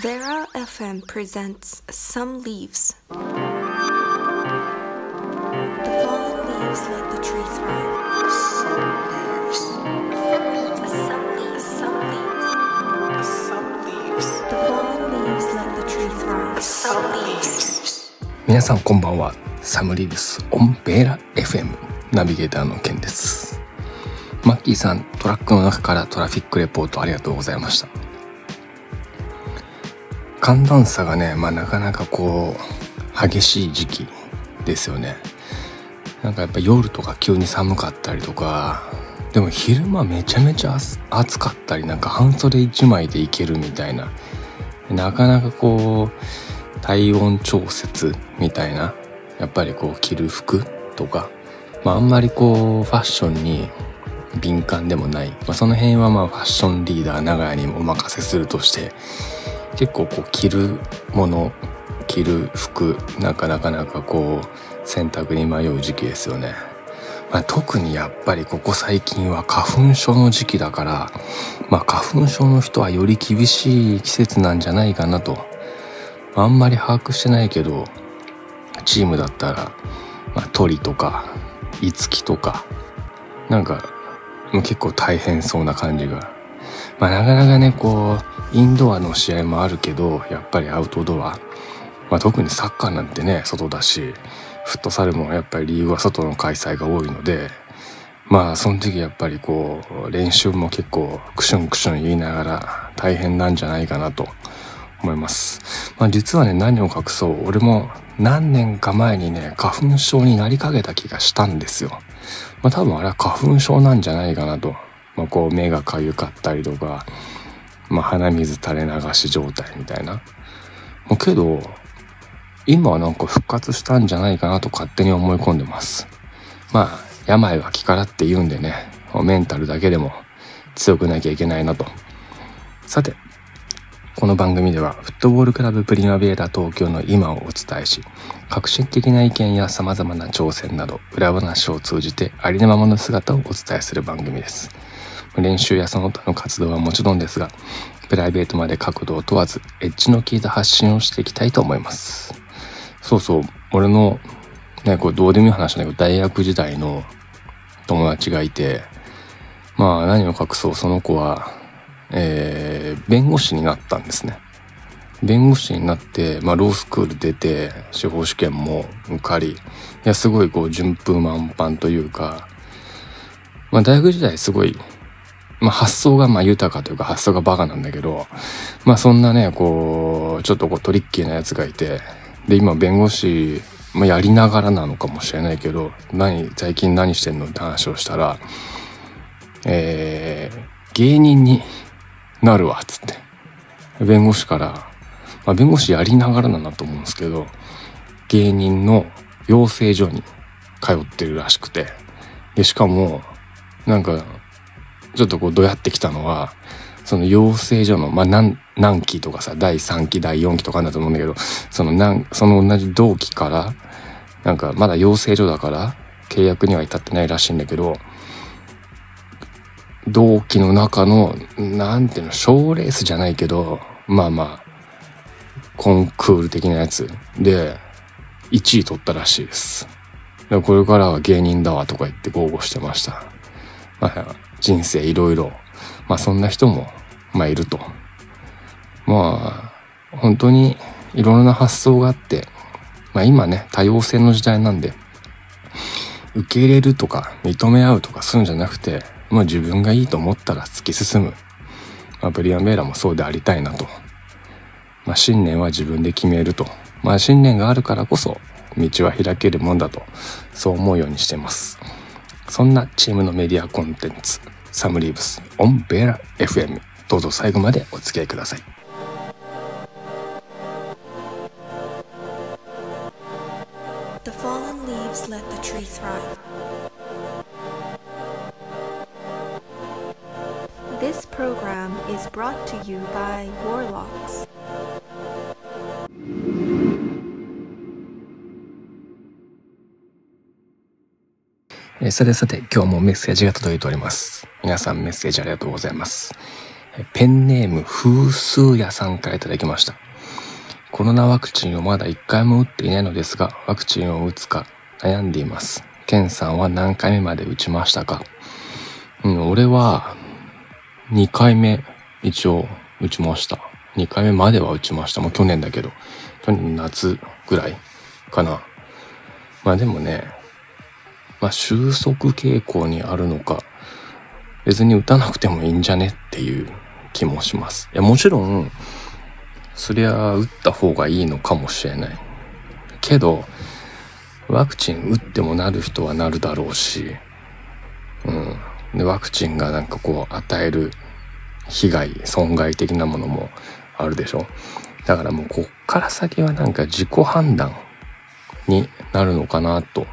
Vera FM presents Some Leaves. The さんこんばんは。サムリーブスオンベラ FM ナビゲーターのケです。マッキーさんトラックの中からトラフィックレポートありがとうございました。寒暖差がねまあなかなかこう激しい時期ですよね。なんかやっぱ夜とか急に寒かったりとかでも昼間めちゃめちゃ暑かったりなんか半袖1枚でいけるみたいななかなかこう体温調節みたいなやっぱりこう着る服とか、まあ、あんまりこうファッションに敏感でもない、まあ、その辺はまあファッションリーダー長屋にお任せするとして結構こう着るもの着る服なかなかなかこう選択に迷う時期ですよね。まあ、特にやっぱりここ最近は花粉症の時期だから、まあ、花粉症の人はより厳しい季節なんじゃないかなとあんまり把握してないけどチームだったら、まあ、鳥とか樹とかなんか結構大変そうな感じが、まあ、なかなかねこうインドアの試合もあるけどやっぱりアウトドア、まあ、特にサッカーなんてね外だしフットサルもやっぱりリーグは外の開催が多いのでまあその時やっぱりこう練習も結構クシュンクシュン言いながら大変なんじゃないかなと思います。まあ実はね何を隠そう俺も何年か前にね花粉症になりかけた気がしたんですよ。まあ多分あれは花粉症なんじゃないかなと。まあこう目がかゆかったりとか、まあ鼻水垂れ流し状態みたいな。もうけど今はなんか復活したんじゃないかなと勝手に思い込んでます。まあ病は気からって言うんでねメンタルだけでも強くなきゃいけないなと。さてこの番組ではフットボールクラブプリマベーラ東京の今をお伝えし革新的な意見や様々な挑戦など裏話を通じてありのままの姿をお伝えする番組です練習やその他の活動はもちろんですがプライベートまで角度を問わずエッジの効いた発信をしていきたいと思いますそうそう俺のねこれどうでもいい話だけど大学時代の友達がいてまあ何を隠そうその子はえー弁護士になったんですね。弁護士になって、まあ、ロースクール出て司法試験も受かりいやすごいこう順風満帆というか、まあ、大学時代すごい、まあ、発想がまあ豊かというか発想がバカなんだけど、まあ、そんなねこうちょっとこうトリッキーなやつがいてで今弁護士、まあ、やりながらなのかもしれないけど何最近何してんのって話をしたら、えー芸人になるわつって弁護士から、まあ、弁護士やりながらなんだと思うんですけど芸人の養成所に通ってるらしくてでしかもなんかちょっとこうどうやってきたのはその養成所の、まあ、何何期とかさ第3期第4期とかだと思うんだけどそのなんその同じ同期からなんかまだ養成所だから契約には至ってないらしいんだけど同期の中のなんていうの賞レースじゃないけどまあまあコンクール的なやつ。で1位取ったらしいです。これからは芸人だわとか言って豪語してました、まあ、人生いろいろ。まあそんな人もまあいると。まあ本当にいろんな発想があってまあ今ね多様性の時代なんで受け入れるとか認め合うとかするんじゃなくてまあ自分がいいと思ったら突き進む、まあ、ブリアン・ベーラもそうでありたいなと、まあ、信念は自分で決めると、まあ、信念があるからこそ道は開けるもんだとそう思うようにしてます。そんなチームのメディアコンテンツ。サムリーブスオンベラ FM どうぞ最後までお付き合いください The fallen leaves let the tree thrive. This program is brought to you by Warlocks. えーさてさて今日もメッセージが届いております皆さんメッセージありがとうございますペンネーム風数屋さんからいただきました。コロナワクチンをまだ1回も打っていないのですが、ワクチンを打つか悩んでいます。ケンさんは何回目まで打ちましたか？うん、俺は2回目一応打ちました。2回目までは打ちました。もう去年だけど。去年夏ぐらいかな。まあでもね、まあ収束傾向にあるのか、別に打たなくてもいいんじゃねっていう気もします。いや、もちろん、そりゃ打った方がいいのかもしれない。けど、ワクチン打ってもなる人はなるだろうし、うん。で、ワクチンがなんかこう与える被害、損害的なものもあるでしょ。だからもうこっから先はなんか自己判断になるのかなと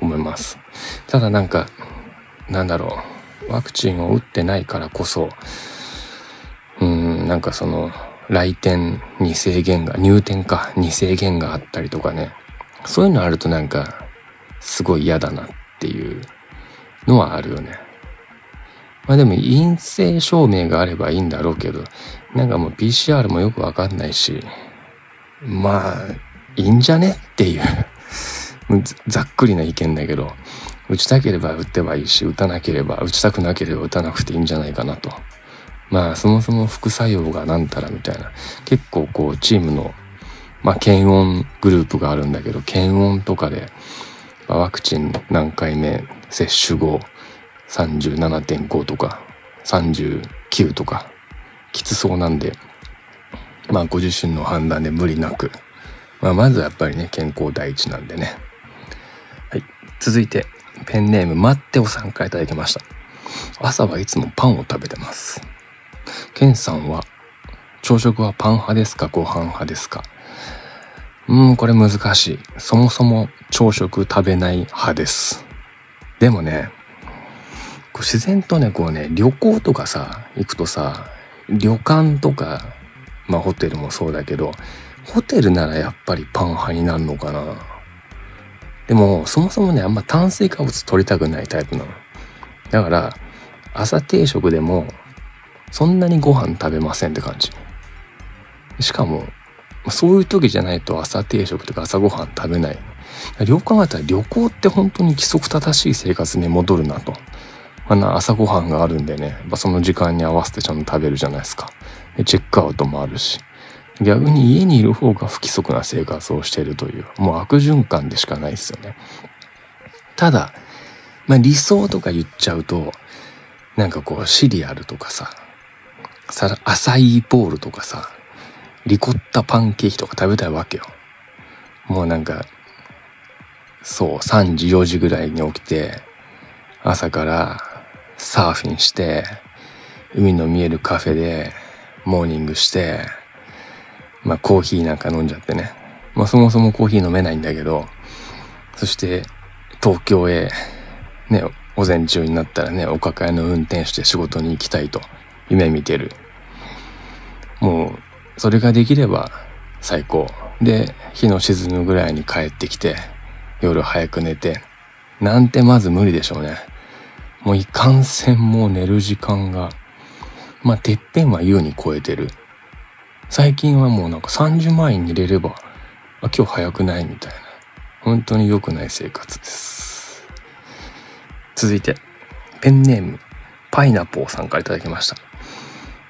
思います。ただなんか、なんだろう、ワクチンを打ってないからこそ、うん、なんかその、来店に制限が、入店か、に制限があったりとかね、そういうのあるとなんか、すごい嫌だなっていうのはあるよね。まあでも陰性証明があればいいんだろうけど、なんかもう PCR もよくわかんないし、まあ、いいんじゃねっていう、ざっくりな意見だけど、打ちたければ打ってばいいし、打たなければ、打ちたくなければ打たなくていいんじゃないかなと。まあ、そもそも副作用がなんたらみたいな、結構こう、チームの、まあ、検温グループがあるんだけど、検温とかで、まワクチン何回目接種後、37.5とか39とかきつそうなんでまあご自身の判断で無理なく、まあ、まずはやっぱりね健康第一なんでね。続いてペンネームマッテオさんからいただきました。朝はいつもパンを食べてます。ケンさんは朝食はパン派ですか？ご飯派ですか？うんこれ難しい。そもそも朝食食べない派です。でもねこう自然とねこうね旅行とかさ行くとさ旅館とかまあホテルもそうだけどホテルならやっぱりパン派になるのかな。でもそもそもねあんま炭水化物取りたくないタイプなのだから朝定食でもそんなにご飯食べませんって感じしかもそういう時じゃないと朝定食とか朝ごはん食べない旅館だったら旅行って本当に規則正しい生活に戻るなとあんな朝ごはんがあるんでね、その時間に合わせてちゃんと食べるじゃないですか。チェックアウトもあるし。逆に家にいる方が不規則な生活をしているという、もう悪循環でしかないですよね。ただ、まあ理想とか言っちゃうと、なんかこうシリアルとかさ、さアサイーボールとかさ、リコッタパンケーキとか食べたいわけよ。もうなんか、そう、3時4時ぐらいに起きて、朝からサーフィンして、海の見えるカフェでモーニングして、まあコーヒーなんか飲んじゃってね。まあそもそもコーヒー飲めないんだけど、そして東京へね、午前中になったらね、お抱えの運転して仕事に行きたいと夢見てる。もう、それができれば最高。で、日の沈むぐらいに帰ってきて、夜早く寝て、なんてまず無理でしょうね。もういかんせんもう寝る時間が、まあ、てっぺんは優に超えてる。最近はもうなんか3時前に寝れれば、あ、今日早くないみたいな。本当に良くない生活です。続いて、ペンネーム、パイナポーさんから頂きました。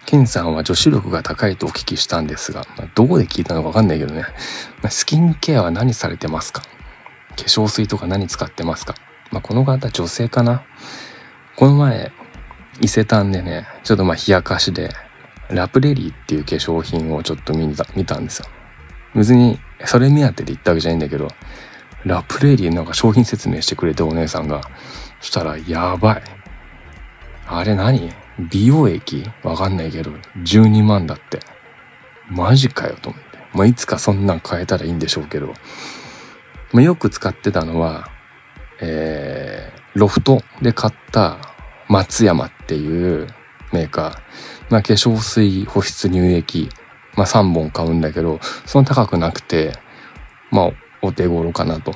ケンさんは女子力が高いとお聞きしたんですが、どこで聞いたのかわかんないけどね、スキンケアは何されてますか？化粧水とか何使ってますか？まあ、この方女性かな？この前、伊勢丹でね、ちょっとまあ冷やかしで、ラプレリーっていう化粧品をちょっと見た見たんですよ。別に、それ目当てで行ったわけじゃないんだけど、ラプレリーなんか商品説明してくれてお姉さんが、そしたら、やばい。あれ何？美容液？わかんないけど、12万だって。マジかよと思って。まあ、いつかそんなん変えたらいいんでしょうけど、まあ、よく使ってたのは、えー、ロフトで買った松山っていうメーカー。まあ、化粧水、保湿乳液、まあ、3本買うんだけど、そんな高くなくて、まあ、お手頃かなと。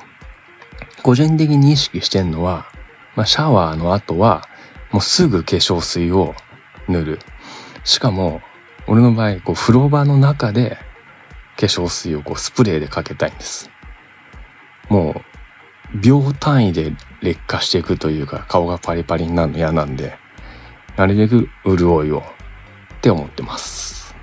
個人的に意識してんのは、まあ、シャワーの後は、もうすぐ化粧水を塗る。しかも俺の場合こう風呂場の中で化粧水をこうスプレーでかけたいんですもう秒単位で劣化していくというか顔がパリパリになるの嫌なんでなるべく潤いをって思ってます。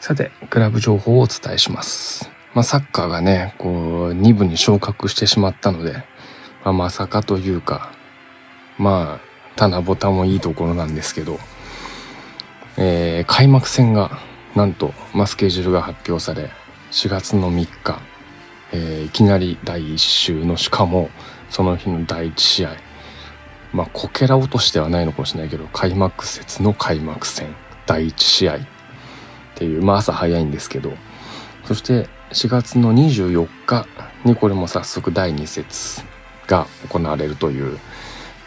さてクラブ情報をお伝えします、まあ、サッカーがねこう2部に昇格してしまったので、まあ、まさかというかまあ棚ぼたもいいところなんですけど、えー開幕戦がなんと、まあ、スケジュールが発表され4月の3日、えーいきなり第1週のしかもその日の第1試合。まあこけら落としではないのかもしれないけど開幕節の開幕戦第1試合。っていうまあ朝早いんですけど。そして4月の24日にこれも早速第2節が行われるという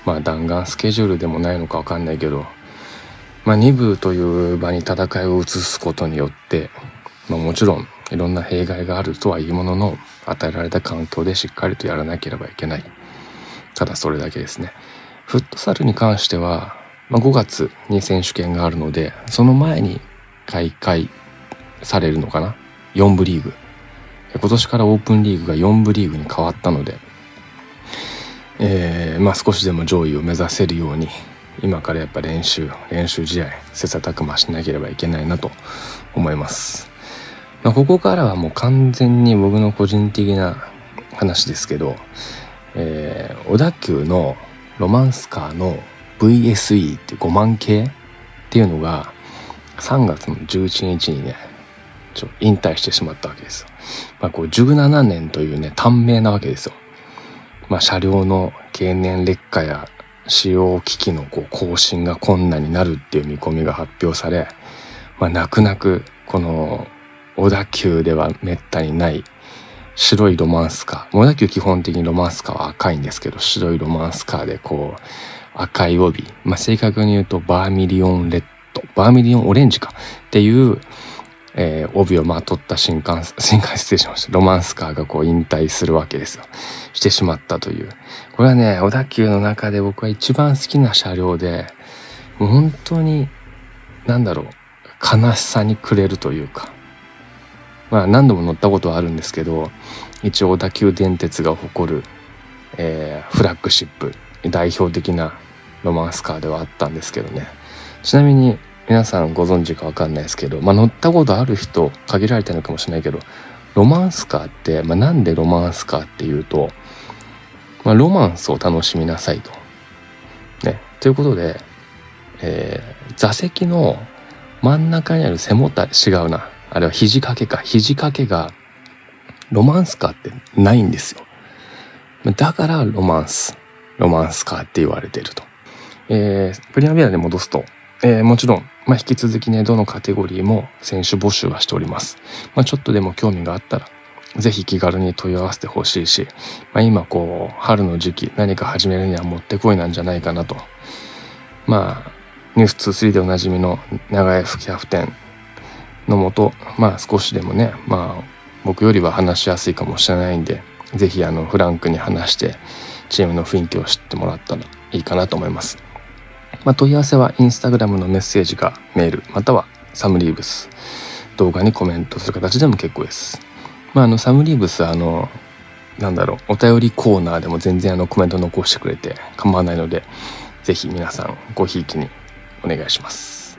まあ弾丸スケジュールでもないのかわかんないけどまあ2部という場に戦いを移すことによって、まあ、もちろんいろんな弊害があるとはいうものの与えられた環境でしっかりとやらなければいけない。ただそれだけですね。フットサルに関しては、まあ、5月に選手権があるのでその前に開会されるのかな？4部リーグ。今年からオープンリーグが4部リーグに変わったので、えーまあ、少しでも上位を目指せるように今からやっぱ練習練習試合切磋琢磨しなければいけないなと思います、まあ、ここからはもう完全に僕の個人的な話ですけど、えー小田急のロマンスカーの VSE って5万系っていうのが3月の11日にねちょ引退してしまったわけですよ。まあこう17年というね短命なわけですよ。まあ車両の経年劣化や使用機器のこう更新が困難になるっていう見込みが発表され、まあ泣く泣くこの小田急ではめったにない白いロマンスカー。小田急基本的にロマンスカーは赤いんですけど、白いロマンスカーでこう赤い帯。まあ正確に言うとバーミリオンレッド。バーミリオンオレンジかっていうえー帯をまとった新幹線、新幹線失礼しました。ロマンスカーがこう引退するわけですよ。してしまったという。これはね、小田急の中で僕は一番好きな車両で、もう本当に、なんだろう、悲しさに暮れるというか。まあ何度も乗ったことはあるんですけど、一応小田急電鉄が誇る、えーフラッグシップ、代表的なロマンスカーではあったんですけどね。ちなみに皆さんご存知かわかんないですけど、まあ、乗ったことある人限られてるのかもしれないけどロマンスカーって、まあ、なんでロマンスカーっていうと、まあ、ロマンスを楽しみなさいと。ね、ということで、えー座席の真ん中にある背もたれ違うなあれは肘掛けか肘掛けがロマンスカーってないんですよ。だからロマンスロマンスカーって言われてると。えープリマベラで戻すと、えーもちろん、まあ、引き続きね、どのカテゴリーも選手募集はしております。まあ、ちょっとでも興味があったら、ぜひ気軽に問い合わせてほしいし、まあ、今こう、春の時期、何か始めるにはもってこいなんじゃないかなと。まあ、ニュース23でおなじみの長江吹キャプテンのもと、まあ少しでもね、まあ僕よりは話しやすいかもしれないんで、ぜひあのフランクに話してチームの雰囲気を知ってもらったらいいかなと思います。まあ、問い合わせはインスタグラムのメッセージかメールまたはサムリーブス動画にコメントする形でも結構です。まあ、あのサムリーブスあのなんだろうお便りコーナーでも全然あのコメント残してくれて構わないのでぜひ皆さんごひいきにお願いします。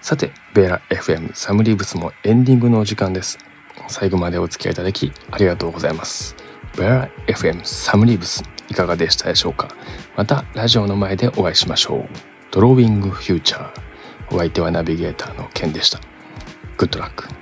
さてベーラ FM サムリーブスもエンディングのお時間です。最後までお付き合いいただきありがとうございます。ベーラ FM サムリーブスいかがでしたでしょうかまたラジオの前でお会いしましょう。ドローイングフューチャーお相手はナビゲーターのケンでした。グッドラック。